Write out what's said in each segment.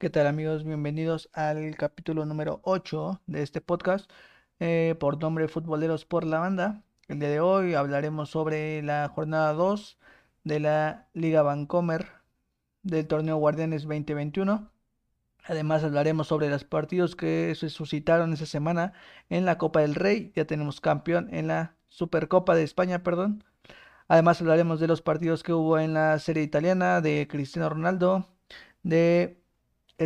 ¿Qué tal amigos? Bienvenidos al capítulo número 8 de este podcast eh, por nombre Futboleros por la Banda. El día de hoy hablaremos sobre la jornada 2 de la Liga Vancomer del torneo Guardianes 2021. Además hablaremos sobre los partidos que se suscitaron esa semana en la Copa del Rey. Ya tenemos campeón en la Supercopa de España, perdón. Además hablaremos de los partidos que hubo en la serie italiana de Cristiano Ronaldo, de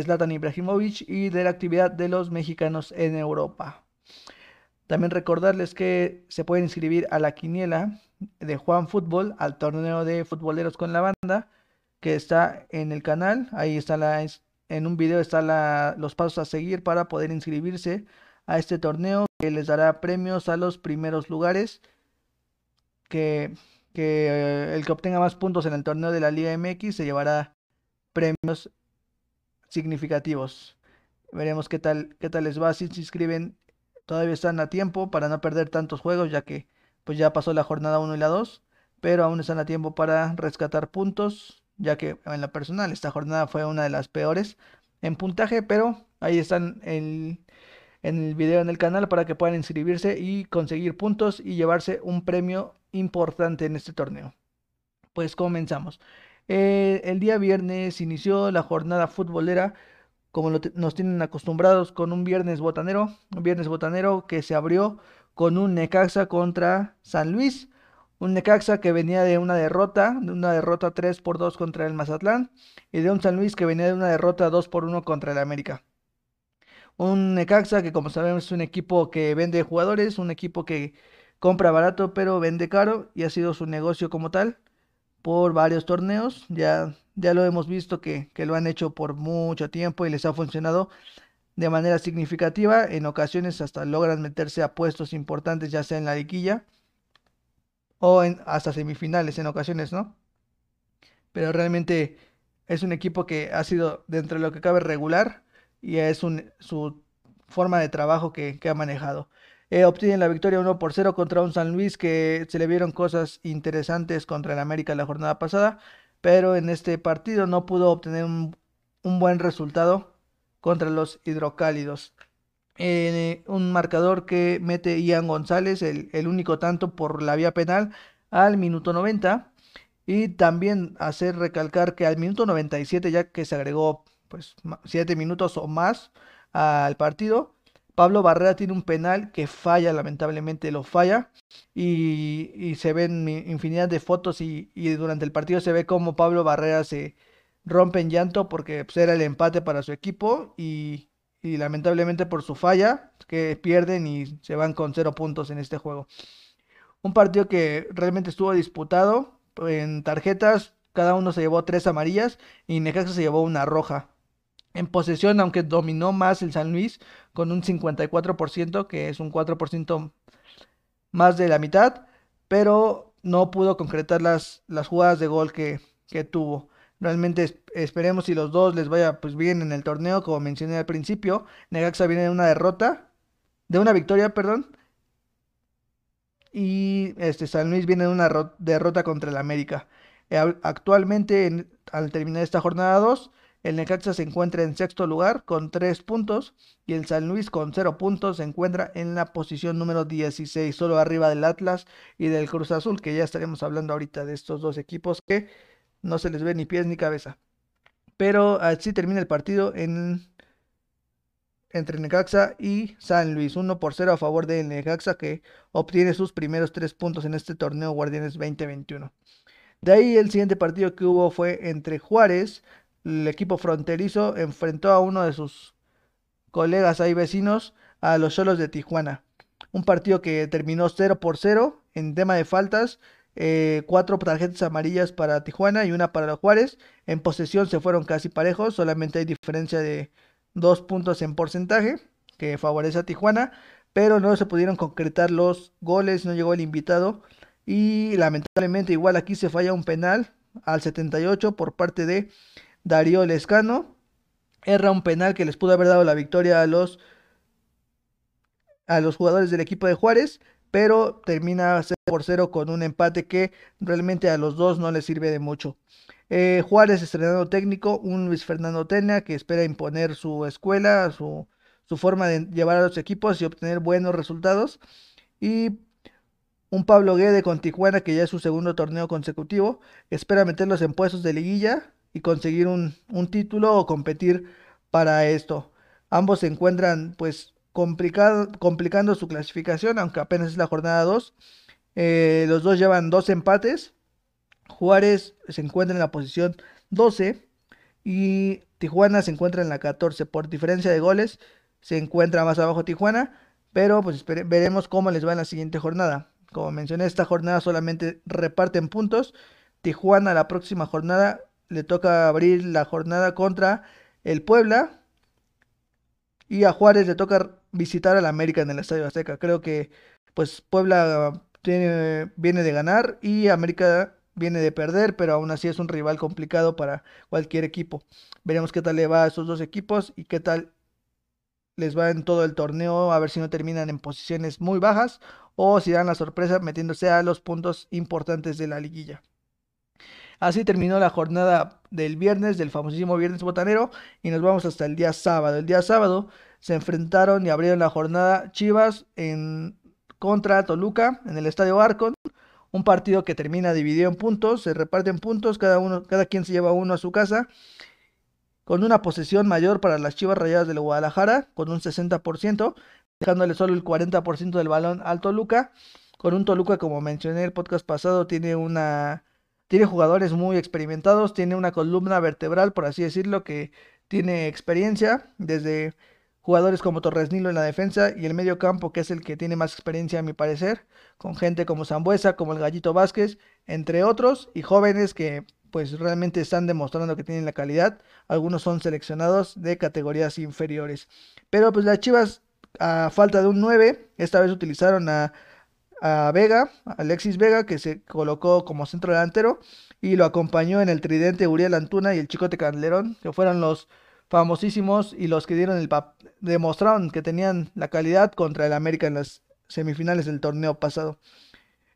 Zlatan Ibrahimovic y de la actividad de los mexicanos en Europa. También recordarles que se pueden inscribir a la quiniela de Juan Fútbol, al torneo de futboleros con la banda, que está en el canal. Ahí está la, en un video están los pasos a seguir para poder inscribirse a este torneo que les dará premios a los primeros lugares. Que, que eh, el que obtenga más puntos en el torneo de la Liga MX se llevará premios significativos. Veremos qué tal, qué tal les va. Si se inscriben, todavía están a tiempo para no perder tantos juegos, ya que pues ya pasó la jornada 1 y la 2, pero aún están a tiempo para rescatar puntos, ya que en la personal esta jornada fue una de las peores en puntaje, pero ahí están en el video en el canal para que puedan inscribirse y conseguir puntos y llevarse un premio importante en este torneo. Pues comenzamos. Eh, el día viernes inició la jornada futbolera, como nos tienen acostumbrados, con un viernes botanero, un viernes botanero que se abrió con un Necaxa contra San Luis, un Necaxa que venía de una derrota, de una derrota 3 por 2 contra el Mazatlán, y de un San Luis que venía de una derrota 2 por 1 contra el América. Un Necaxa que como sabemos es un equipo que vende jugadores, un equipo que compra barato pero vende caro y ha sido su negocio como tal por varios torneos. Ya, ya lo hemos visto que, lo han hecho por mucho tiempo y les ha funcionado de manera significativa. En ocasiones hasta logran meterse a puestos importantes, ya sea en la liquilla o en, hasta semifinales en ocasiones, ¿no? Pero realmente es un equipo que ha sido dentro de lo que cabe regular y es un, su forma de trabajo que, que ha manejado. Eh, obtienen la victoria 1 por 0 contra un San Luis que se le vieron cosas interesantes contra el América la jornada pasada, pero en este partido no pudo obtener un, buen resultado contra los hidrocálidos. Eh, un marcador que mete Ian González, el, el, único tanto por la vía penal, al minuto 90. Y también hacer recalcar que al minuto 97, ya que se agregó pues 7 minutos o más al partido, Pablo Barrera tiene un penal que falla, lamentablemente lo falla. Y, se ven infinidad de fotos y, durante el partido se ve como Pablo Barrera se rompe en llanto porque pues, era el empate para su equipo y, lamentablemente por su falla que pierden y se van con cero puntos en este juego. Un partido que realmente estuvo disputado en tarjetas, cada uno se llevó tres amarillas y Necaxa se llevó una roja en posesión, aunque dominó más el San Luis con un 54%, que es un 4% más de la mitad, pero no pudo concretar las, las jugadas de gol que, tuvo. Realmente esperemos si los dos les vaya pues bien en el torneo, como mencioné al principio. Negaxa viene de una derrota, de una victoria, perdón. Y este San Luis viene de una derrota contra el América. Actualmente, al terminar esta jornada 2, el Necaxa se encuentra en sexto lugar con 3 puntos y el San Luis con 0 puntos se encuentra en la posición número 16, solo arriba del Atlas y del Cruz Azul, que ya estaremos hablando ahorita de estos dos equipos que no se les ve ni pies ni cabeza. Pero así termina el partido en, entre Necaxa y San Luis, 1 por 0 a favor de Necaxa que obtiene sus primeros 3 puntos en este torneo Guardianes 2021. De ahí el siguiente partido que hubo fue entre Juárez el equipo fronterizo enfrentó a uno de sus colegas ahí vecinos, a los Cholos de Tijuana. Un partido que terminó 0 por 0 en tema de faltas. Eh, cuatro tarjetas amarillas para Tijuana y una para los Juárez. En posesión se fueron casi parejos, solamente hay diferencia de dos puntos en porcentaje que favorece a Tijuana, pero no se pudieron concretar los goles, no llegó el invitado y lamentablemente igual aquí se falla un penal al 78 por parte de Darío Lescano erra un penal que les pudo haber dado la victoria a los, a los jugadores del equipo de Juárez, pero termina 0 por 0 con un empate que realmente a los dos no les sirve de mucho. Eh, Juárez estrenando técnico, un Luis Fernando Tena que espera imponer su escuela, su, su forma de llevar a los equipos y obtener buenos resultados. Y un Pablo Guede con Tijuana, que ya es su segundo torneo consecutivo, espera meterlos en puestos de liguilla y conseguir un, título o competir para esto. Ambos se encuentran pues complicando su clasificación, aunque apenas es la jornada 2. Eh, los dos llevan dos empates. Juárez se encuentra en la posición 12 y Tijuana se encuentra en la 14. Por diferencia de goles se encuentra más abajo Tijuana, pero pues veremos cómo les va en la siguiente jornada. Como mencioné, esta jornada solamente reparten puntos. Tijuana la próxima jornada le toca abrir la jornada contra el Puebla. Y a Juárez le toca visitar al América en el Estadio Azteca. Creo que pues Puebla tiene, viene de ganar y América viene de perder, pero aún así es un rival complicado para cualquier equipo. Veremos qué tal le va a esos dos equipos y qué tal les va en todo el torneo, a ver si no terminan en posiciones muy bajas o si dan la sorpresa metiéndose a los puntos importantes de la liguilla. Así terminó la jornada del viernes, del famosísimo viernes botanero, y nos vamos hasta el día sábado. El día sábado se enfrentaron y abrieron la jornada Chivas en contra Toluca en el Estadio Arcon. Un partido que termina dividido en puntos, se reparten puntos, cada uno, cada quien se lleva uno a su casa con una posesión mayor para las Chivas Rayadas del Guadalajara, con un 60%, dejándole solo el 40% del balón al Toluca. Con un Toluca, como mencioné el podcast pasado, tiene una tiene jugadores muy experimentados, tiene una columna vertebral, por así decirlo, que tiene experiencia, desde jugadores como Torres Nilo en la defensa y el medio campo, que es el que tiene más experiencia a mi parecer, con gente como Zambuesa, como el Gallito Vázquez, entre otros, y jóvenes que pues realmente están demostrando que tienen la calidad. Algunos son seleccionados de categorías inferiores. Pero pues las Chivas, a falta de un 9, esta vez utilizaron a, a Vega, Alexis Vega, que se colocó como centro delantero y lo acompañó en el tridente Uriel Antuna y el Chicote Calderón, que fueron los famosísimos y los que dieron el demostraron que tenían la calidad contra el América en las semifinales del torneo pasado.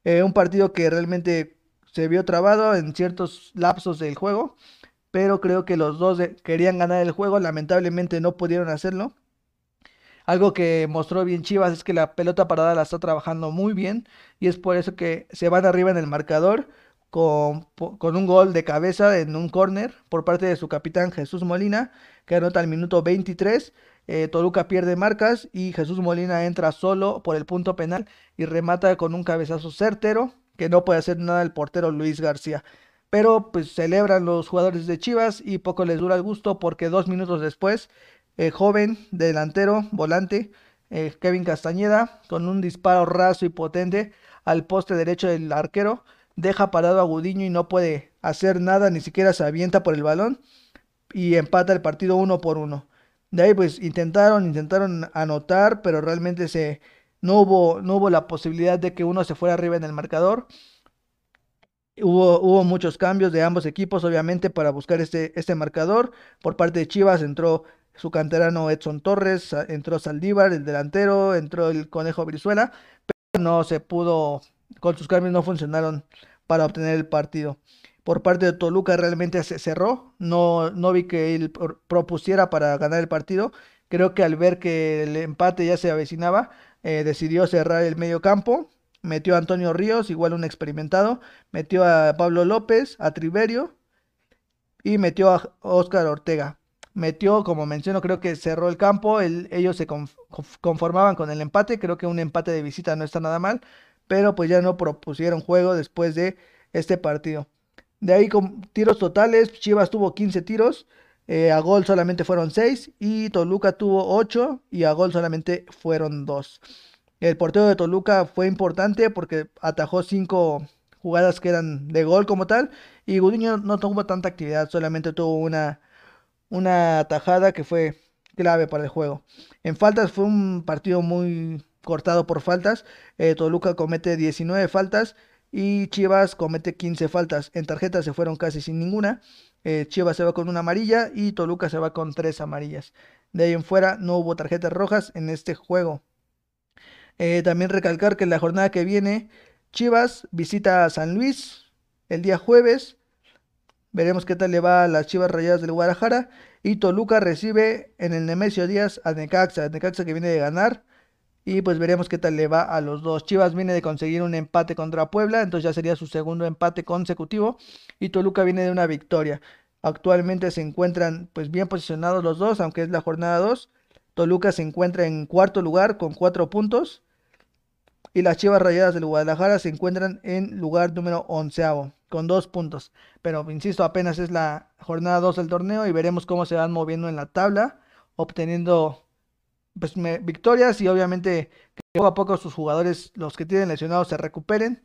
Eh, un partido que realmente se vio trabado en ciertos lapsos del juego, pero creo que los dos querían ganar el juego, lamentablemente no pudieron hacerlo. Algo que mostró bien Chivas es que la pelota parada la está trabajando muy bien y es por eso que se van arriba en el marcador con, con un gol de cabeza en un córner por parte de su capitán Jesús Molina, que anota al minuto 23. Eh, Toluca pierde marcas y Jesús Molina entra solo por el punto penal y remata con un cabezazo certero que no puede hacer nada el portero Luis García. Pero pues celebran los jugadores de Chivas y poco les dura el gusto porque dos minutos después, el joven delantero, volante, eh, Kevin Castañeda, con un disparo raso y potente al poste derecho del arquero, deja parado a Gudiño y no puede hacer nada, ni siquiera se avienta por el balón y empata el partido uno por uno. De ahí pues intentaron, intentaron anotar, pero realmente se, no hubo, no hubo la posibilidad de que uno se fuera arriba en el marcador. Hubo, hubo muchos cambios de ambos equipos, obviamente, para buscar este, este marcador. Por parte de Chivas entró su canterano Edson Torres, entró Saldívar, el delantero, entró el Conejo Brizuela, pero no se pudo, con sus cambios no funcionaron para obtener el partido. Por parte de Toluca realmente se cerró, no, no vi que él propusiera para ganar el partido. Creo que al ver que el empate ya se avecinaba, eh, decidió cerrar el medio campo, metió a Antonio Ríos, igual un experimentado, metió a Pablo López, a Triverio y metió a Oscar Ortega. Metió, como menciono, creo que cerró el campo, ellos se conformaban con el empate, creo que un empate de visita no está nada mal, pero pues ya no propusieron juego después de este partido. De ahí con tiros totales, Chivas tuvo 15 tiros, eh, a gol solamente fueron 6 y Toluca tuvo 8 y a gol solamente fueron 2. El portero de Toluca fue importante porque atajó 5 jugadas que eran de gol como tal y Gudiño no tuvo tanta actividad, solamente tuvo una, una atajada que fue clave para el juego. En faltas fue un partido muy cortado por faltas. Eh, Toluca comete 19 faltas y Chivas comete 15 faltas. En tarjetas se fueron casi sin ninguna. Eh, Chivas se va con una amarilla y Toluca se va con tres amarillas. De ahí en fuera no hubo tarjetas rojas en este juego. Eh, también recalcar que la jornada que viene Chivas visita a San Luis el día jueves. Veremos qué tal le va a las Chivas Rayadas del Guadalajara. Y Toluca recibe en el Nemesio Díaz a Necaxa. Necaxa que viene de ganar. Y pues veremos qué tal le va a los dos. Chivas viene de conseguir un empate contra Puebla. Entonces ya sería su segundo empate consecutivo. Y Toluca viene de una victoria. Actualmente se encuentran pues bien posicionados los dos, aunque es la jornada 2. Toluca se encuentra en cuarto lugar con cuatro puntos. Y las Chivas Rayadas del Guadalajara se encuentran en lugar número onceavo con dos puntos. Pero insisto, apenas es la jornada 2 del torneo y veremos cómo se van moviendo en la tabla, obteniendo pues, victorias y obviamente que poco a poco sus jugadores, los que tienen lesionados, se recuperen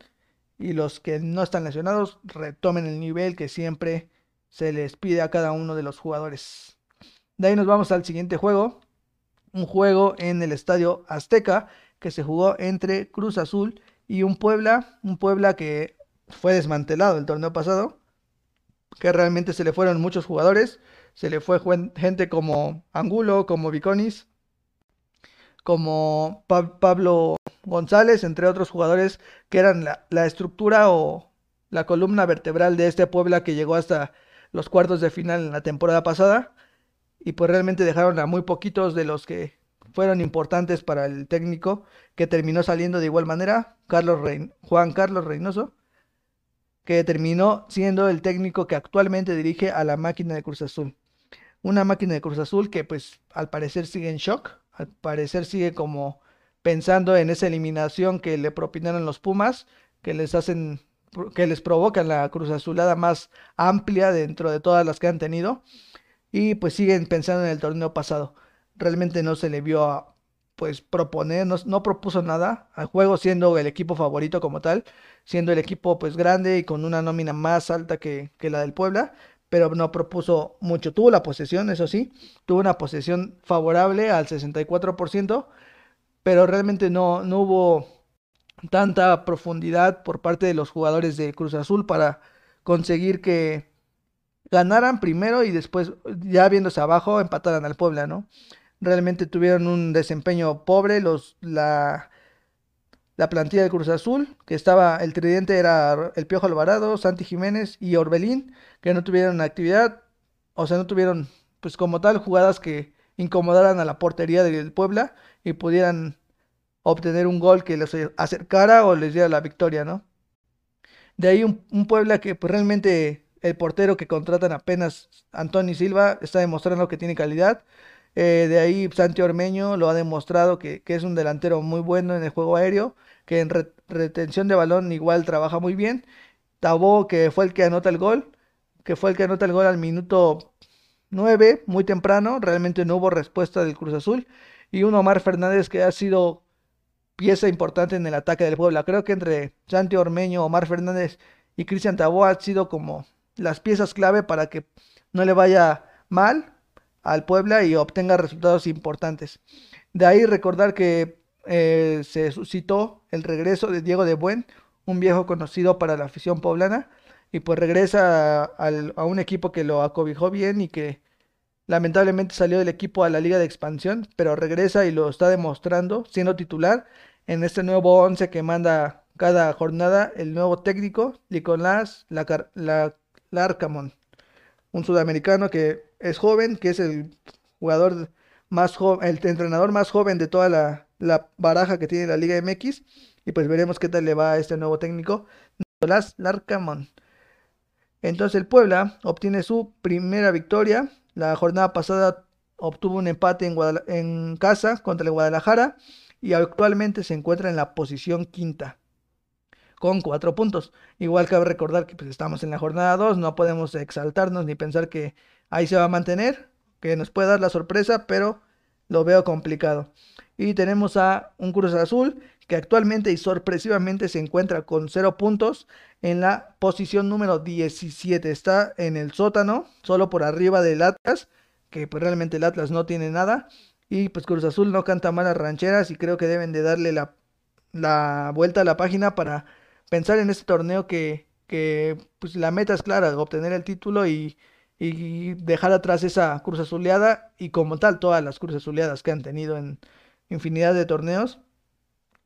y los que no están lesionados retomen el nivel que siempre se les pide a cada uno de los jugadores. De ahí nos vamos al siguiente juego, un juego en el Estadio Azteca que se jugó entre Cruz Azul y un Puebla, un Puebla que fue desmantelado el torneo pasado, que realmente se le fueron muchos jugadores, se le fue gente como Angulo, como Viconis, como Pablo González, entre otros jugadores que eran la, estructura o la columna vertebral de este Puebla que llegó hasta los cuartos de final en la temporada pasada. Y pues realmente dejaron a muy poquitos de los que fueron importantes para el técnico que terminó saliendo de igual manera, Carlos Juan Carlos Reynoso, que terminó siendo el técnico que actualmente dirige a la máquina de Cruz Azul. Una máquina de Cruz Azul que pues al parecer sigue en shock, al parecer sigue como pensando en esa eliminación que le propinaron los Pumas, que les hacen que les provocan la Cruz Azulada más amplia dentro de todas las que han tenido y pues siguen pensando en el torneo pasado. Realmente no se le vio a pues proponer, no, propuso nada al juego siendo el equipo favorito como tal, siendo el equipo pues grande y con una nómina más alta que, la del Puebla, pero no propuso mucho. Tuvo la posesión, eso sí, tuvo una posesión favorable al 64%, pero realmente no, no hubo tanta profundidad por parte de los jugadores de Cruz Azul para conseguir que ganaran primero y después, ya viéndose abajo, empataran al Puebla, ¿no? Realmente tuvieron un desempeño pobre. Los, la, la plantilla de Cruz Azul, que estaba, el tridente era el Piojo Alvarado, Santi Jiménez y Orbelín, que no tuvieron actividad, o sea, no tuvieron, pues como tal, jugadas que incomodaran a la portería del Puebla y pudieran obtener un gol que les acercara o les diera la victoria, ¿no? De ahí un, Puebla que pues realmente el portero que contratan apenas, Antonio Silva, está demostrando que tiene calidad. Eh, de ahí Santi Ormeño lo ha demostrado que, es un delantero muy bueno en el juego aéreo, que en retención de balón igual trabaja muy bien. Tabó, que fue el que anota el gol, que fue el que anota el gol al minuto 9, muy temprano, realmente no hubo respuesta del Cruz Azul. Y un Omar Fernández que ha sido pieza importante en el ataque del Puebla. Creo que entre Santi Ormeño, Omar Fernández y Cristian Tabó han sido como las piezas clave para que no le vaya mal al Puebla y obtenga resultados importantes. De ahí recordar que eh, se suscitó el regreso de Diego de Buen, un viejo conocido para la afición poblana, y pues regresa a, un equipo que lo acobijó bien y que lamentablemente salió del equipo a la liga de expansión, pero regresa y lo está demostrando siendo titular en este nuevo once que manda cada jornada el nuevo técnico Nicolás Larcamón, un sudamericano que es joven, que es el jugador más joven, el entrenador más joven de toda la, baraja que tiene la Liga MX. Y pues veremos qué tal le va a este nuevo técnico, Nicolás Larcamón. Entonces el Puebla obtiene su primera victoria. La jornada pasada obtuvo un empate en, en casa contra el Guadalajara y actualmente se encuentra en la posición quinta con cuatro puntos. Igual cabe recordar que pues, estamos en la jornada 2, no podemos exaltarnos ni pensar que ahí se va a mantener, que nos puede dar la sorpresa, pero lo veo complicado. Y tenemos a un Cruz Azul que actualmente y sorpresivamente se encuentra con 0 puntos en la posición número 17. Está en el sótano, solo por arriba del Atlas, que pues realmente el Atlas no tiene nada. Y pues Cruz Azul no canta malas rancheras y creo que deben de darle la, la vuelta a la página para pensar en este torneo que, que pues la meta es clara, obtener el título y y dejar atrás esa cruz azuleada y como tal todas las cruces azuleadas que han tenido en infinidad de torneos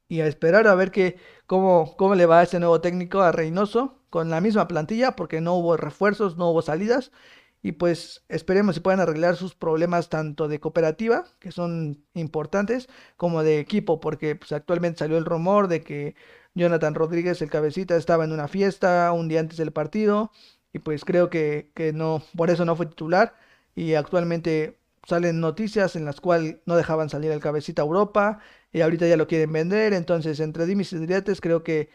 y a esperar a ver que, cómo, cómo le va a este nuevo técnico a Reynoso con la misma plantilla porque no hubo refuerzos, no hubo salidas y pues esperemos si puedan arreglar sus problemas tanto de cooperativa, que son importantes, como de equipo, porque pues, actualmente salió el rumor de que Jonathan Rodríguez, el cabecita, estaba en una fiesta un día antes del partido y pues creo que, que no, por eso no fue titular y actualmente salen noticias en las cuales no dejaban salir al cabecita a Europa y ahorita ya lo quieren vender, entonces entre dimis y creo que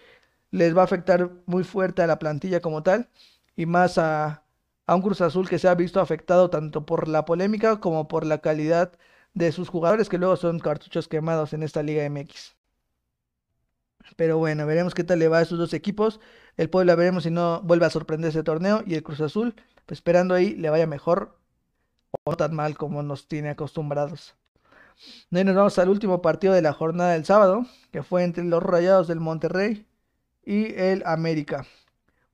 les va a afectar muy fuerte a la plantilla como tal y más a, a un Cruz Azul que se ha visto afectado tanto por la polémica como por la calidad de sus jugadores que luego son cartuchos quemados en esta Liga MX. Pero bueno, veremos qué tal le va a esos dos equipos. El Puebla veremos si no vuelve a sorprender ese torneo. Y el Cruz Azul, pues esperando ahí le vaya mejor o no tan mal como nos tiene acostumbrados. De ahí nos vamos al último partido de la jornada del sábado, que fue entre los Rayados del Monterrey y el América.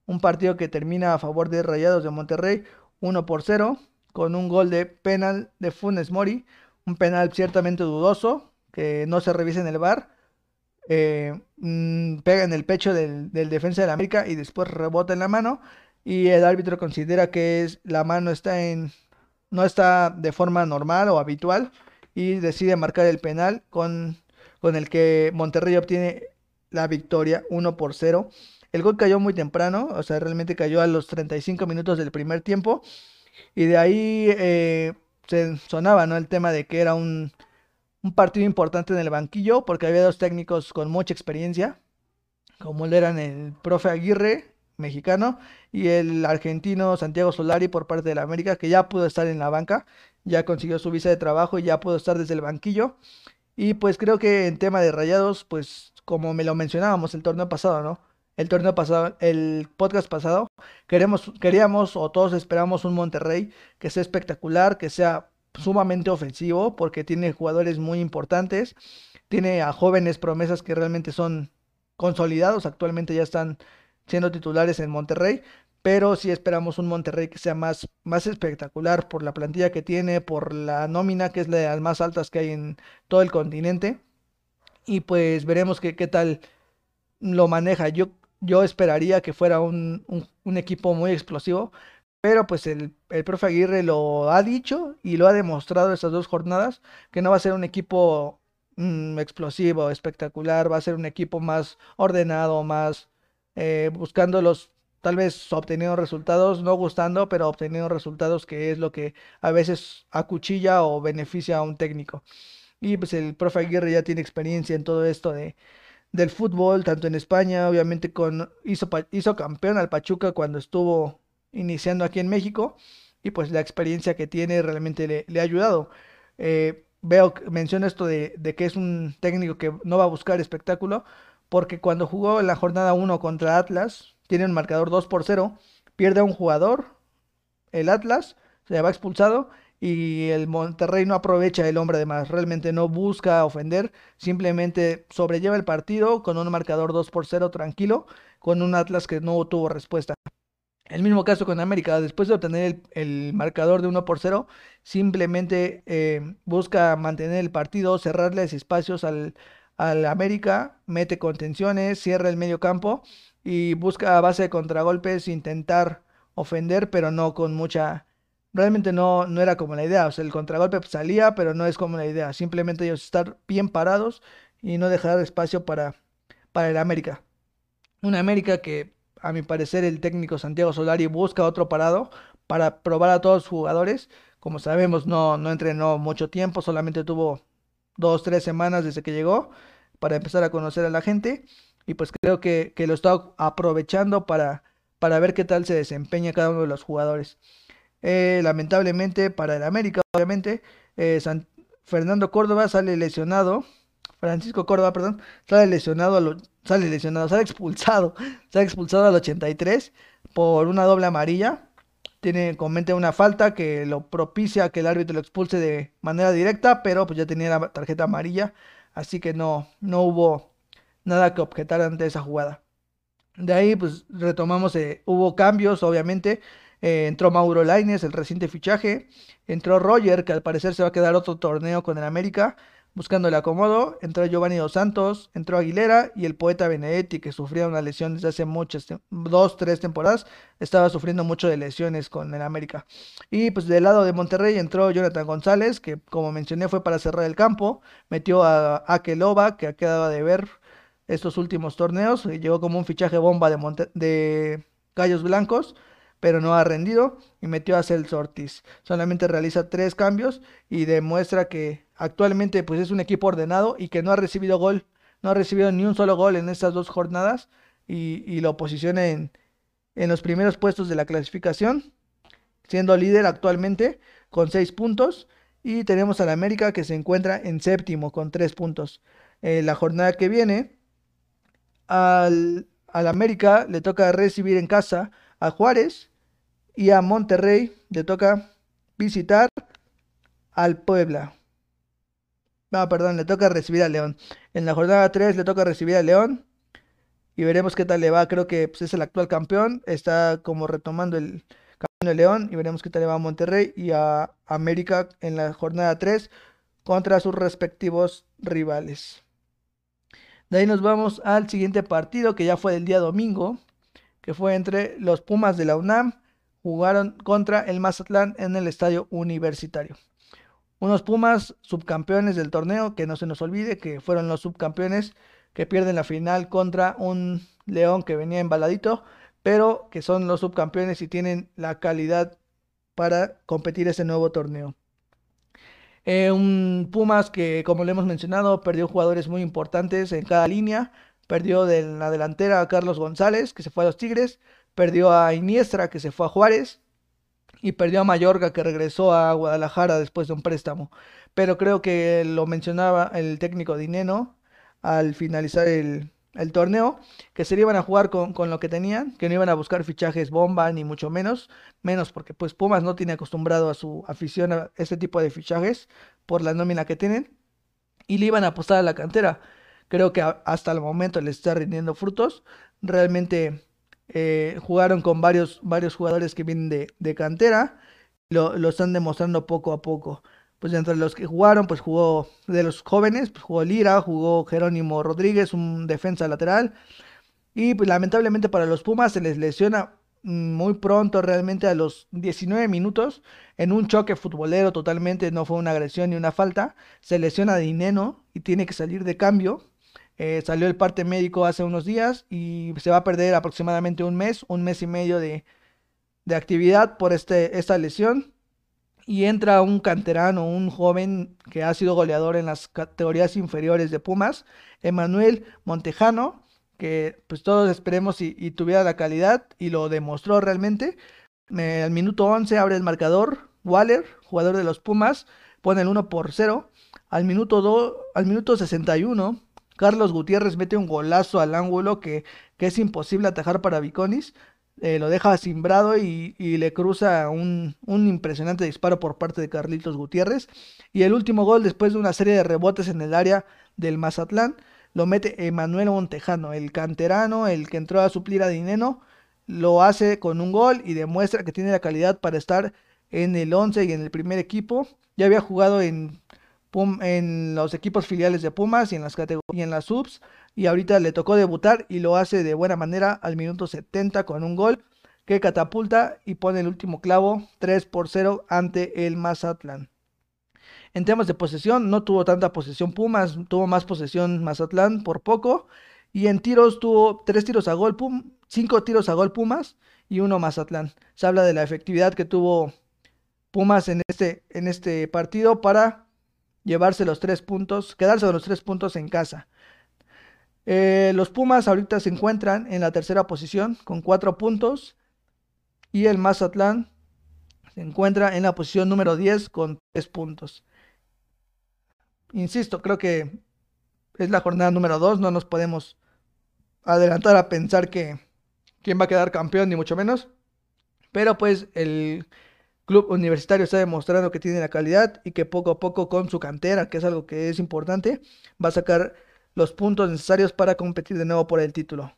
Un partido que termina a favor de Rayados de Monterrey 1 por 0 con un gol de penal de Funes Mori. Un penal ciertamente dudoso que no se revisa en el bar. Eh, mm, pega en el pecho del, defensa del América y después rebota en la mano. Y el árbitro considera que es, la mano está en, no está de forma normal o habitual y decide marcar el penal con, con el que Monterrey obtiene la victoria 1 por 0. El gol cayó muy temprano, o sea, realmente cayó a los 35 minutos del primer tiempo. Y de ahí eh, se sonaba, ¿no? El tema de que era un, un, partido importante en el banquillo, porque había dos técnicos con mucha experiencia, como lo eran el profe Aguirre, mexicano, y el argentino Santiago Solari por parte de la América, que ya pudo estar en la banca, ya consiguió su visa de trabajo y ya pudo estar desde el banquillo. Y pues creo que en tema de rayados, pues como me lo mencionábamos el torneo pasado, ¿no? El torneo pasado, el podcast pasado, queremos, queríamos o todos esperamos un Monterrey que sea espectacular, que sea sumamente ofensivo, porque tiene jugadores muy importantes, tiene a jóvenes promesas que realmente son consolidados, actualmente ya están siendo titulares en Monterrey, pero sí esperamos un Monterrey que sea más, más espectacular por la plantilla que tiene, por la nómina que es la de las más altas que hay en todo el continente. Y pues veremos qué tal lo maneja. Yo, yo esperaría que fuera un, equipo muy explosivo, pero pues el, el profe Aguirre lo ha dicho y lo ha demostrado estas dos jornadas, que no va a ser un equipo mm, explosivo, espectacular, va a ser un equipo más ordenado, más eh, buscando los, tal vez obteniendo resultados, no gustando, pero obteniendo resultados que es lo que a veces acuchilla o beneficia a un técnico. Y pues el profe Aguirre ya tiene experiencia en todo esto de, del fútbol, tanto en España, obviamente con, hizo, hizo campeón al Pachuca cuando estuvo iniciando aquí en México, y pues la experiencia que tiene realmente le, ha ayudado. Eh, veo, menciono esto de, de que es un técnico que no va a buscar espectáculo, porque cuando jugó en la jornada 1 contra Atlas, tiene un marcador 2 por 0, pierde a un jugador, el Atlas, se va expulsado y el Monterrey no aprovecha el hombre de más, realmente no busca ofender, simplemente sobrelleva el partido con un marcador 2 por 0 tranquilo, con un Atlas que no tuvo respuesta. El mismo caso con América, después de obtener el, marcador de 1 por 0, simplemente eh, busca mantener el partido, cerrarles espacios al, al América, mete contenciones, cierra el medio campo y busca a base de contragolpes intentar ofender, pero no con mucha... Realmente no, no era como la idea, o sea, el contragolpe salía, pero no es como la idea, simplemente ellos estar bien parados y no dejar espacio para, para el América. Una América que, a mi parecer, el técnico Santiago Solari busca otro parado para probar a todos los jugadores. Como sabemos, no, no entrenó mucho tiempo, solamente tuvo dos, tres semanas desde que llegó para empezar a conocer a la gente y pues creo que, lo está aprovechando para, para ver qué tal se desempeña cada uno de los jugadores. Eh, lamentablemente para el América, obviamente, eh, Fernando Córdoba sale lesionado, Francisco Córdoba, perdón, sale lesionado, sale lesionado, sale expulsado, sale expulsado al 83 por una doble amarilla. Tiene, comete una falta que lo propicia que el árbitro lo expulse de manera directa, pero pues ya tenía la tarjeta amarilla así que no, no hubo nada que objetar ante esa jugada. De ahí, pues retomamos, eh, hubo cambios, obviamente. Eh, entró Mauro Laines, el reciente fichaje. Entró Roger, que al parecer se va a quedar otro torneo con el América. Buscando el acomodo. Entró Giovanni Dos Santos, entró Aguilera y el poeta Benedetti, que sufría una lesión desde hace muchas, dos, tres temporadas, estaba sufriendo mucho de lesiones con el América. Y pues del lado de Monterrey entró Jonathan González, que como mencioné fue para cerrar el campo. Metió a Akeloba, que ha quedado de ver estos últimos torneos. Llegó como un fichaje bomba de, de Gallos Blancos pero no ha rendido y metió a Celso Ortiz. Solamente realiza tres cambios y demuestra que actualmente pues es un equipo ordenado y que no ha recibido gol, no ha recibido ni un solo gol en estas dos jornadas y, lo posiciona en, en los primeros puestos de la clasificación, siendo líder actualmente con seis puntos y tenemos al América que se encuentra en séptimo con tres puntos. Eh, la jornada que viene al, al América le toca recibir en casa a Juárez y a Monterrey le toca visitar al Puebla. No, perdón, le toca recibir a León. En la jornada 3 le toca recibir a León. Y veremos qué tal le va. Creo que pues, es el actual campeón. Está como retomando el campeón de León. Y veremos qué tal le va a Monterrey y a América en la jornada 3 contra sus respectivos rivales. De ahí nos vamos al siguiente partido que ya fue del día domingo, que fue entre los Pumas de la UNAM jugaron contra el Mazatlán en el estadio universitario. Unos Pumas subcampeones del torneo, que no se nos olvide que fueron los subcampeones que pierden la final contra un León que venía embaladito, pero que son los subcampeones y tienen la calidad para competir ese nuevo torneo. Eh, un Pumas que, como le hemos mencionado, perdió jugadores muy importantes en cada línea. Perdió de la delantera a Carlos González, que se fue a los Tigres perdió a Iniestra que se fue a Juárez y perdió a Mayorga que regresó a Guadalajara después de un préstamo. Pero creo que lo mencionaba el técnico Dineno al finalizar el, torneo, que se iban a jugar con, con, lo que tenían, que no iban a buscar fichajes bomba ni mucho menos, menos porque pues Pumas no tiene acostumbrado a su afición a este tipo de fichajes por la nómina que tienen y le iban a apostar a la cantera. Creo que hasta el momento le está rindiendo frutos. Realmente eh, jugaron con varios, varios jugadores que vienen de, cantera, lo, están demostrando poco a poco. Pues entre los que jugaron, pues jugó de los jóvenes, pues jugó Lira, jugó Jerónimo Rodríguez, un defensa lateral. Y pues lamentablemente para los Pumas se les lesiona muy pronto, realmente a los 19 minutos, en un choque futbolero totalmente, no fue una agresión ni una falta, se lesiona Dineno y tiene que salir de cambio eh, salió el parte médico hace unos días y se va a perder aproximadamente un mes, un mes y medio de, actividad por este, esta lesión. Y entra un canterano, un joven que ha sido goleador en las categorías inferiores de Pumas, Emanuel Montejano, que pues todos esperemos y, tuviera la calidad y lo demostró realmente. Eh, al minuto 11 abre el marcador, Waller, jugador de los Pumas, pone el 1 por 0. Al minuto, 2, al minuto 61 Carlos Gutiérrez mete un golazo al ángulo que, es imposible atajar para Viconis. Eh, lo deja cimbrado y, le cruza un, impresionante disparo por parte de Carlitos Gutiérrez. Y el último gol, después de una serie de rebotes en el área del Mazatlán, lo mete Emanuel Montejano, el canterano, el que entró a suplir a Dineno. Lo hace con un gol y demuestra que tiene la calidad para estar en el 11 y en el primer equipo. Ya había jugado en en los equipos filiales de Pumas y en las y en las subs. Y ahorita le tocó debutar y lo hace de buena manera al minuto 70 con un gol que catapulta y pone el último clavo 3 por 0 ante el Mazatlán. En temas de posesión, no tuvo tanta posesión Pumas, tuvo más posesión Mazatlán por poco. Y en tiros tuvo 3 tiros a gol, 5 tiros a gol Pumas y uno Mazatlán. Se habla de la efectividad que tuvo Pumas en este, en este partido para llevarse los tres puntos, quedarse con los tres puntos en casa. Eh, los Pumas ahorita se encuentran en la tercera posición con cuatro puntos y el Mazatlán se encuentra en la posición número 10 con tres puntos. Insisto, creo que es la jornada número 2, no nos podemos adelantar a pensar que quién va a quedar campeón, ni mucho menos. Pero pues el club universitario está demostrando que tiene la calidad y que poco a poco con su cantera, que es algo que es importante, va a sacar los puntos necesarios para competir de nuevo por el título.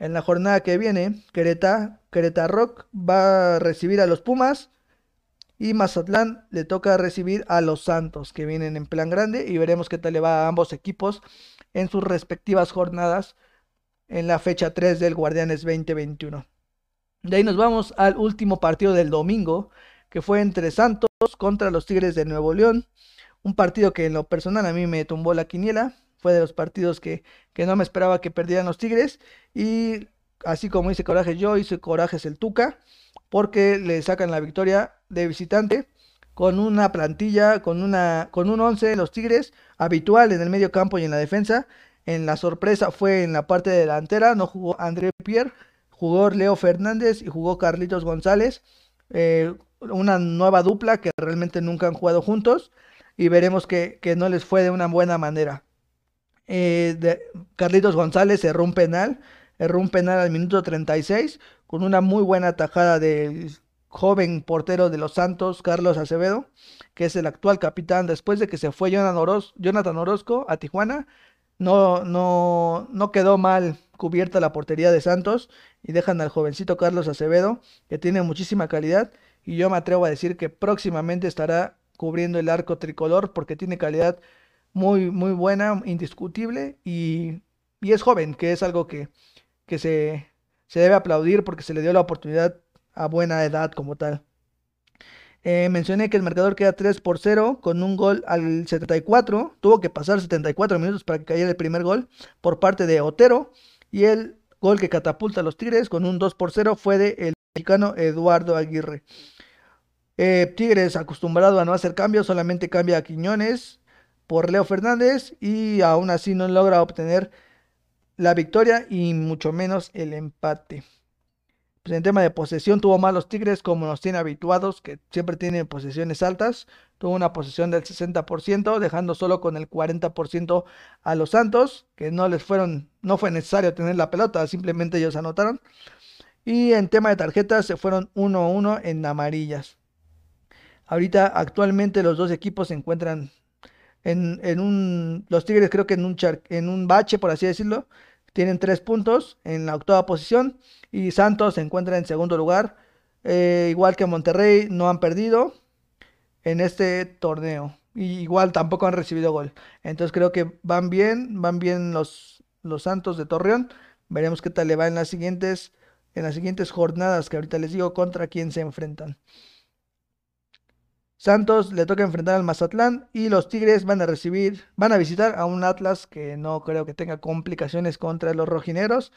En la jornada que viene, Querétaro, Rock va a recibir a los Pumas Y Mazatlán le toca recibir a los Santos, que vienen en plan grande. Y veremos qué tal le va a ambos equipos en sus respectivas jornadas en la fecha 3 del Guardianes 2021. De ahí nos vamos al último partido del domingo, que fue entre Santos contra los Tigres de Nuevo León. Un partido que en lo personal a mí me tumbó la quiniela. Fue de los partidos que, que no me esperaba que perdieran los Tigres. Y así como hice coraje yo, hice corajes el Tuca. Porque le sacan la victoria de visitante con una plantilla, con, una, con un 11 de los Tigres habitual en el medio campo y en la defensa. En la sorpresa fue en la parte delantera, no jugó André Pierre, jugó Leo Fernández y jugó Carlitos González. Eh, una nueva dupla que realmente nunca han jugado juntos y veremos que, no les fue de una buena manera. Eh, Carlitos González erró un penal, erró un penal al minuto 36 con una muy buena tajada del joven portero de los Santos, Carlos Acevedo, que es el actual capitán después de que se fue Jonathan, Orozco a Tijuana. No, no, no quedó mal cubierta la portería de Santos y dejan al jovencito Carlos Acevedo, que tiene muchísima calidad y yo me atrevo a decir que próximamente estará cubriendo el arco tricolor porque tiene calidad muy, muy buena, indiscutible y, y es joven, que es algo que, que se, se debe aplaudir porque se le dio la oportunidad a buena edad como tal. Eh, mencioné que el marcador queda 3 por 0 con un gol al 74. Tuvo que pasar 74 minutos para que cayera el primer gol por parte de Otero. Y el gol que catapulta a los Tigres con un 2 por 0 fue de el mexicano Eduardo Aguirre. Eh, Tigres acostumbrado a no hacer cambios, solamente cambia a Quiñones por Leo Fernández y aún así no logra obtener la victoria y mucho menos el empate. Pues en tema de posesión tuvo malos Tigres como nos tiene habituados, que siempre tienen posesiones altas. Tuvo una posesión del 60%, dejando solo con el 40% a los Santos, que no les fueron, no fue necesario tener la pelota, simplemente ellos anotaron. Y en tema de tarjetas se fueron 1-1 en amarillas. Ahorita actualmente los dos equipos se encuentran en, en un, los Tigres creo que en un, en un bache, por así decirlo, tienen tres puntos en la octava posición y Santos se encuentra en segundo lugar. Eh, igual que Monterrey, no han perdido en este torneo. Y igual tampoco han recibido gol. Entonces creo que van bien, van bien los, los Santos de Torreón. Veremos qué tal le va en las siguientes, en las siguientes jornadas que ahorita les digo contra quién se enfrentan. Santos le toca enfrentar al Mazatlán y los Tigres van a recibir, van a visitar a un Atlas que no creo que tenga complicaciones contra los rojineros.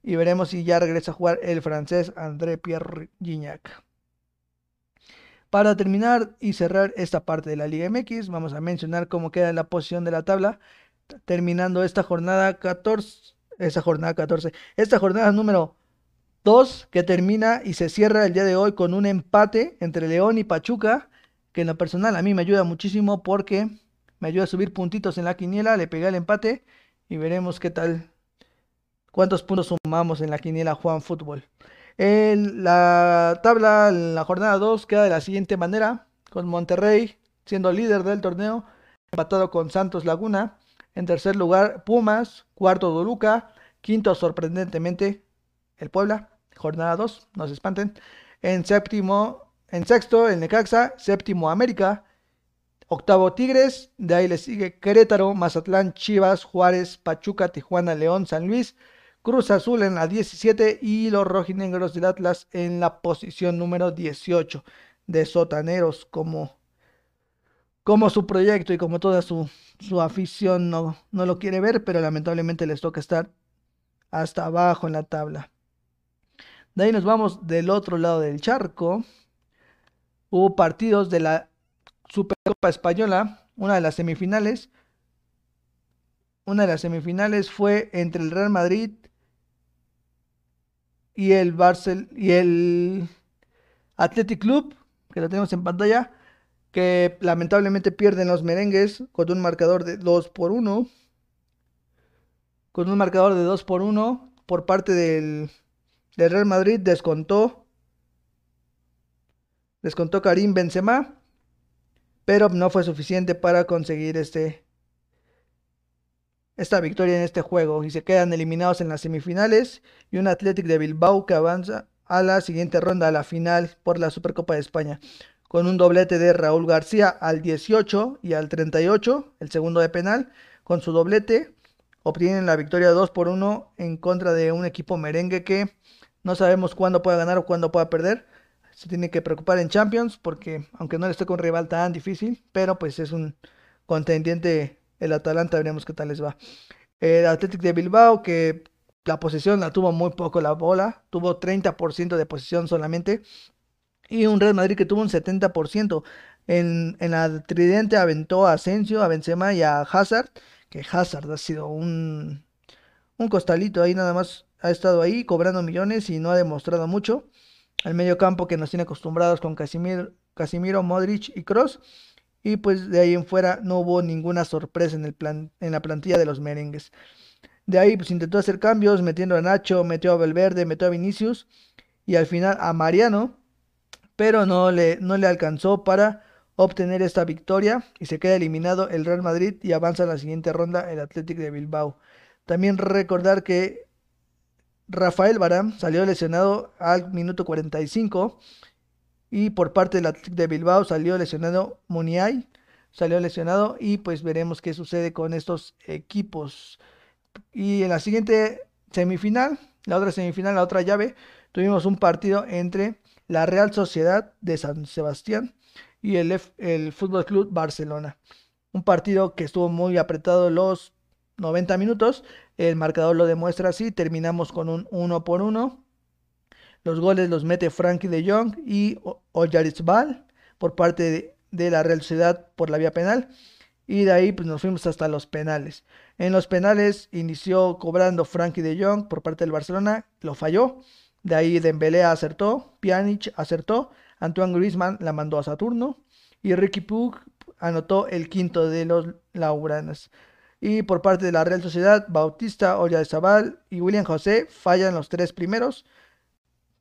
Y veremos si ya regresa a jugar el francés André Pierre Gignac. Para terminar y cerrar esta parte de la Liga MX, vamos a mencionar cómo queda la posición de la tabla. Terminando esta jornada 14, esta jornada 14, esta jornada número 2 que termina y se cierra el día de hoy con un empate entre León y Pachuca que en lo personal a mí me ayuda muchísimo porque me ayuda a subir puntitos en la quiniela, le pegué el empate y veremos qué tal, cuántos puntos sumamos en la quiniela Juan Fútbol. En la tabla, en la jornada 2 queda de la siguiente manera, con Monterrey siendo líder del torneo, empatado con Santos Laguna, en tercer lugar Pumas, cuarto Doluca, quinto sorprendentemente el Puebla, jornada 2, no se espanten, en séptimo en sexto, el Necaxa. Séptimo, América. Octavo, Tigres. De ahí le sigue Querétaro, Mazatlán, Chivas, Juárez, Pachuca, Tijuana, León, San Luis. Cruz Azul en la 17 y los rojinegros del Atlas en la posición número 18 de sotaneros como, como su proyecto y como toda su, su afición no, no lo quiere ver, pero lamentablemente les toca estar hasta abajo en la tabla. De ahí nos vamos del otro lado del charco hubo partidos de la Supercopa Española, una de las semifinales. Una de las semifinales fue entre el Real Madrid y el Barcel y el Athletic Club, que lo tenemos en pantalla, que lamentablemente pierden los merengues con un marcador de 2 por 1. Con un marcador de 2 por 1 por parte del, del Real Madrid descontó les contó Karim Benzema, pero no fue suficiente para conseguir este, esta victoria en este juego y se quedan eliminados en las semifinales y un Athletic de Bilbao que avanza a la siguiente ronda, a la final por la Supercopa de España. con un doblete de Raúl García al 18 y al 38, el segundo de penal, con su doblete obtienen la victoria 2 por 1 en contra de un equipo merengue que no sabemos cuándo pueda ganar o cuándo pueda perder. Se tiene que preocupar en Champions porque aunque no le esté con un rival tan difícil, pero pues es un contendiente el Atalanta, veremos qué tal les va. El Athletic de Bilbao que la posesión la tuvo muy poco la bola, tuvo 30% de posesión solamente y un Real Madrid que tuvo un 70%. En, en la tridente aventó a Asensio, a Benzema y a Hazard, que Hazard ha sido un, un costalito ahí nada más, ha estado ahí cobrando millones y no ha demostrado mucho. El medio campo que nos tiene acostumbrados con Casimiro, Modric y Cross. Y pues de ahí en fuera no hubo ninguna sorpresa en, el plan, en la plantilla de los merengues. De ahí pues intentó hacer cambios, metiendo a Nacho, metió a Valverde, metió a Vinicius y al final a Mariano, pero no le, no le alcanzó para obtener esta victoria y se queda eliminado el Real Madrid y avanza a la siguiente ronda el Athletic de Bilbao. También recordar que Rafael Barán salió lesionado al minuto 45 y por parte del Athletic de Bilbao salió lesionado Muniay, salió lesionado y pues veremos qué sucede con estos equipos. Y en la siguiente semifinal, la otra semifinal, la otra llave, tuvimos un partido entre la Real Sociedad de San Sebastián y el, el Fútbol Club Barcelona. Un partido que estuvo muy apretado los 90 minutos. El marcador lo demuestra así. Terminamos con un 1 por 1. Los goles los mete Frankie de Jong y Oyarzabal por parte de, la Real Sociedad por la vía penal. Y de ahí pues, nos fuimos hasta los penales. En los penales inició cobrando Frankie de Jong por parte del Barcelona. Lo falló. De ahí Dembélé acertó. Pjanic acertó. Antoine Griezmann la mandó a Saturno y Ricky Pug anotó el quinto de los Lauranas. Y por parte de la Real Sociedad, Bautista, Oyarzabal y William José fallan los tres primeros.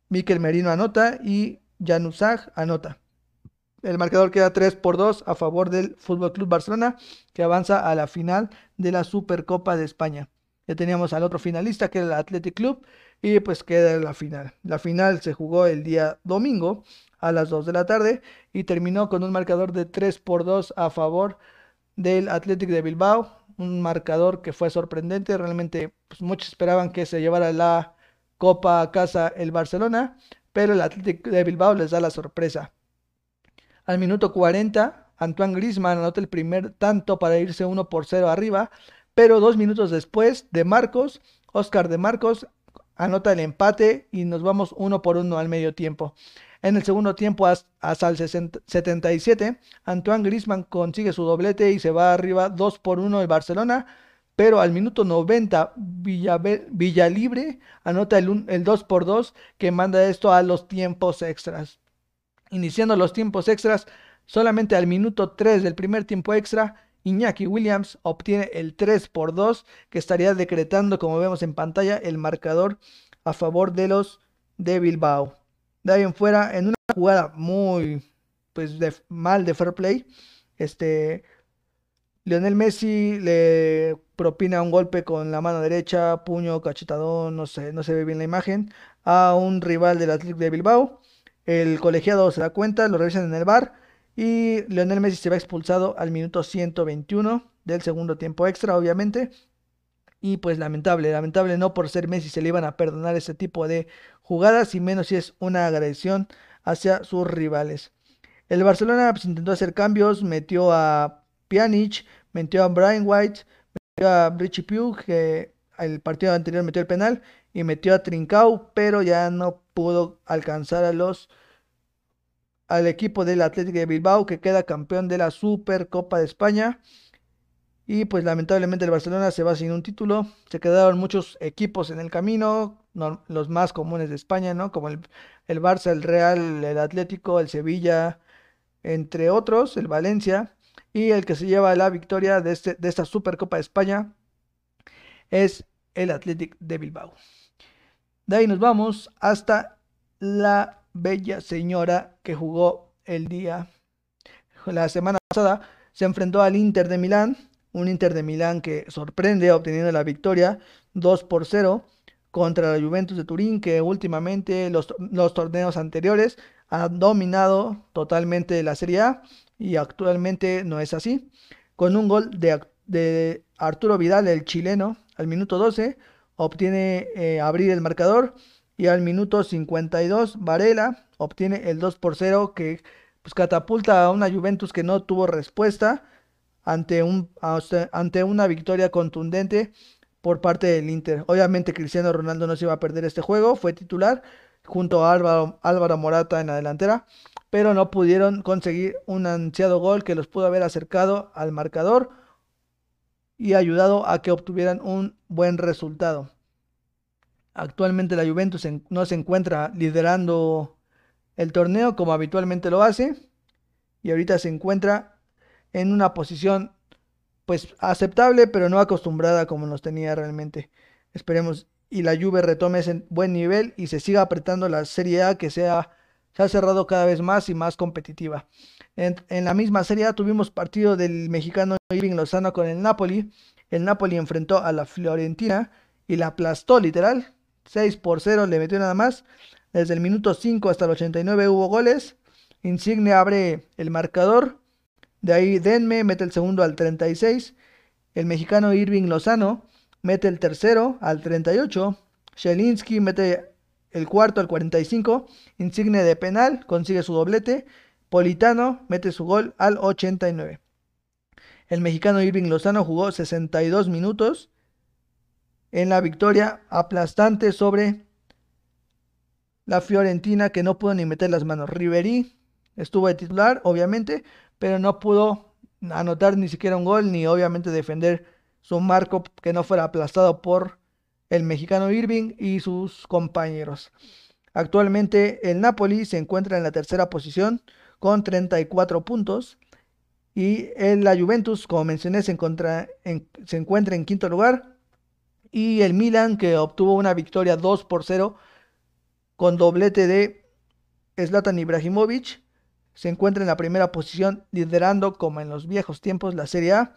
Miquel Merino anota y Januzaj anota. El marcador queda 3 por 2 a favor del Fútbol Club Barcelona, que avanza a la final de la Supercopa de España. Ya teníamos al otro finalista, que era el Athletic Club, y pues queda la final. La final se jugó el día domingo a las 2 de la tarde y terminó con un marcador de 3 por 2 a favor del Athletic de Bilbao. Un marcador que fue sorprendente. Realmente pues, muchos esperaban que se llevara la copa a casa el Barcelona, pero el Athletic de Bilbao les da la sorpresa. Al minuto 40, Antoine Griezmann anota el primer tanto para irse 1 por 0 arriba, pero dos minutos después, de Marcos, Oscar de Marcos anota el empate y nos vamos uno por uno al medio tiempo. En el segundo tiempo, hasta el 77, Antoine Grisman consigue su doblete y se va arriba 2 por 1 el Barcelona. Pero al minuto 90, Villalibre anota el, el 2 por 2 que manda esto a los tiempos extras. Iniciando los tiempos extras, solamente al minuto 3 del primer tiempo extra, Iñaki Williams obtiene el 3 por 2 que estaría decretando, como vemos en pantalla, el marcador a favor de los de Bilbao. De ahí en fuera, en una jugada muy pues de, mal de fair play, este Lionel Messi le propina un golpe con la mano derecha, puño, cachetadón, no sé, no se ve bien la imagen, a un rival del Atlético de Bilbao. El colegiado se da cuenta, lo revisan en el bar y Lionel Messi se va expulsado al minuto 121 del segundo tiempo extra, obviamente. Y pues lamentable, lamentable no por ser Messi se le iban a perdonar ese tipo de jugadas y menos si es una agresión hacia sus rivales. El Barcelona pues, intentó hacer cambios, metió a Pjanic, metió a Brian White, metió a Richie Pugh, que el partido anterior metió el penal, y metió a Trincao, pero ya no pudo alcanzar a los al equipo del Atlético de Bilbao que queda campeón de la Supercopa de España. Y pues lamentablemente el Barcelona se va sin un título. Se quedaron muchos equipos en el camino, los más comunes de España, ¿no? Como el, el Barça, el Real, el Atlético, el Sevilla, entre otros, el Valencia. Y el que se lleva la victoria de, este, de esta Supercopa de España es el Atlético de Bilbao. De ahí nos vamos hasta la bella señora que jugó el día, la semana pasada, se enfrentó al Inter de Milán, un Inter de Milán que sorprende obteniendo la victoria 2 por 0 contra la Juventus de Turín, que últimamente los, los torneos anteriores ha dominado totalmente la Serie A y actualmente no es así. Con un gol de, de Arturo Vidal, el chileno, al minuto 12, obtiene eh, abrir el marcador y al minuto 52 Varela obtiene el 2 por 0 que pues, catapulta a una Juventus que no tuvo respuesta ante, un, ante una victoria contundente por parte del Inter. Obviamente Cristiano Ronaldo no se iba a perder este juego, fue titular junto a Álvaro, Álvaro Morata en la delantera, pero no pudieron conseguir un ansiado gol que los pudo haber acercado al marcador y ayudado a que obtuvieran un buen resultado. Actualmente la Juventus no se encuentra liderando el torneo como habitualmente lo hace y ahorita se encuentra en una posición pues aceptable pero no acostumbrada como nos tenía realmente. Esperemos y la Juve retome ese buen nivel y se siga apretando la Serie A que sea, se ha cerrado cada vez más y más competitiva. En, la misma Serie A tuvimos partido del mexicano Irving Lozano con el Napoli. El Napoli enfrentó a la Fiorentina y la aplastó literal. 6 por 0 le metió nada más. Desde el minuto 5 hasta el 89 hubo goles. Insigne abre el marcador. De ahí Denme mete el segundo al 36. El mexicano Irving Lozano mete el tercero al 38. Shelinski mete el cuarto al 45. Insigne de penal consigue su doblete. Politano mete su gol al 89. El mexicano Irving Lozano jugó 62 minutos en la victoria aplastante sobre la Fiorentina que no pudo ni meter las manos. Riverí estuvo de titular, obviamente, pero no pudo anotar ni siquiera un gol ni obviamente defender su marco que no fuera aplastado por el mexicano Irving y sus compañeros. Actualmente el Napoli se encuentra en la tercera posición con 34 puntos y en la Juventus, como mencioné, se, encuentra en, se encuentra en quinto lugar y el Milan que obtuvo una victoria 2 por 0 con doblete de Zlatan Ibrahimovic se encuentra en la primera posición liderando como en los viejos tiempos la Serie A.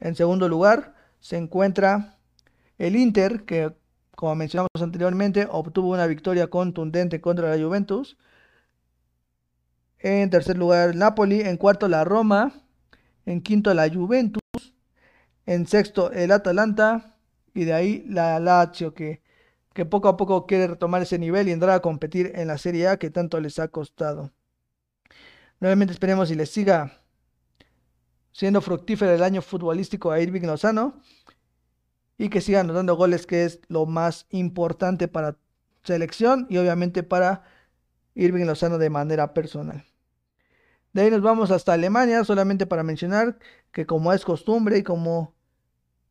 En segundo lugar se encuentra el Inter, que como mencionamos anteriormente, obtuvo una victoria contundente contra la Juventus. En tercer lugar, Napoli. En cuarto, la Roma. En quinto, la Juventus. En sexto, el Atalanta. Y de ahí la Lazio, que, que poco a poco quiere retomar ese nivel y entrar a competir en la Serie A que tanto les ha costado. Nuevamente esperemos y les siga siendo fructífero el año futbolístico a Irving Lozano y que siga anotando goles, que es lo más importante para selección y obviamente para Irving Lozano de manera personal. De ahí nos vamos hasta Alemania, solamente para mencionar que como es costumbre y como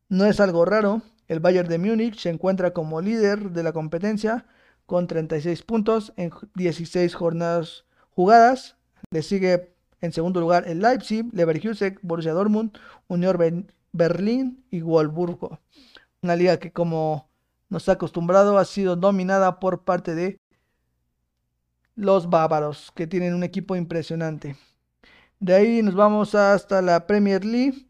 no es algo raro, el Bayern de Múnich se encuentra como líder de la competencia con 36 puntos en 16 jornadas jugadas. Le sigue en segundo lugar el Leipzig, Leverkusen, Borussia Dortmund, Unión Berlín y Wolfsburgo. Una liga que como nos ha acostumbrado ha sido dominada por parte de los bávaros, que tienen un equipo impresionante. De ahí nos vamos hasta la Premier League,